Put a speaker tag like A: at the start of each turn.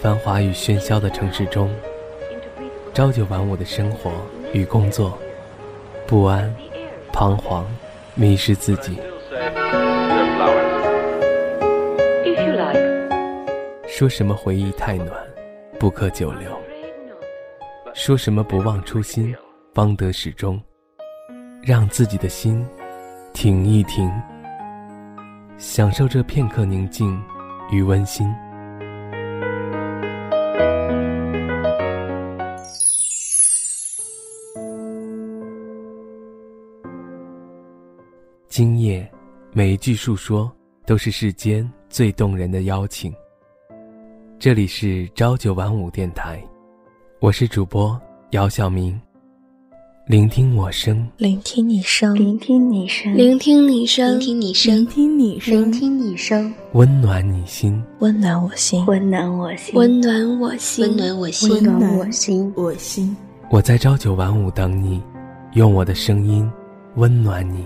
A: 繁华与喧嚣的城市中，朝九晚五的生活与工作，不安、彷徨、迷失自己。说什么回忆太暖，不可久留；说什么不忘初心，方得始终。让自己的心停一停，享受这片刻宁静与温馨。今夜，每一句述说都是世间最动人的邀请。这里是朝九晚五电台，我是主播姚晓明。聆听我声，
B: 聆听你声，
C: 聆听你声，
D: 聆听你声，
C: 聆听你声，
B: 聆听你声，
C: 聆听你声，
A: 温暖你心，
B: 温暖我心，
C: 温暖我心，
D: 温暖我心，
C: 温暖我心，
B: 温暖
C: 我心，
B: 我心。
A: 我在朝九晚五等你，用我的声音温暖你。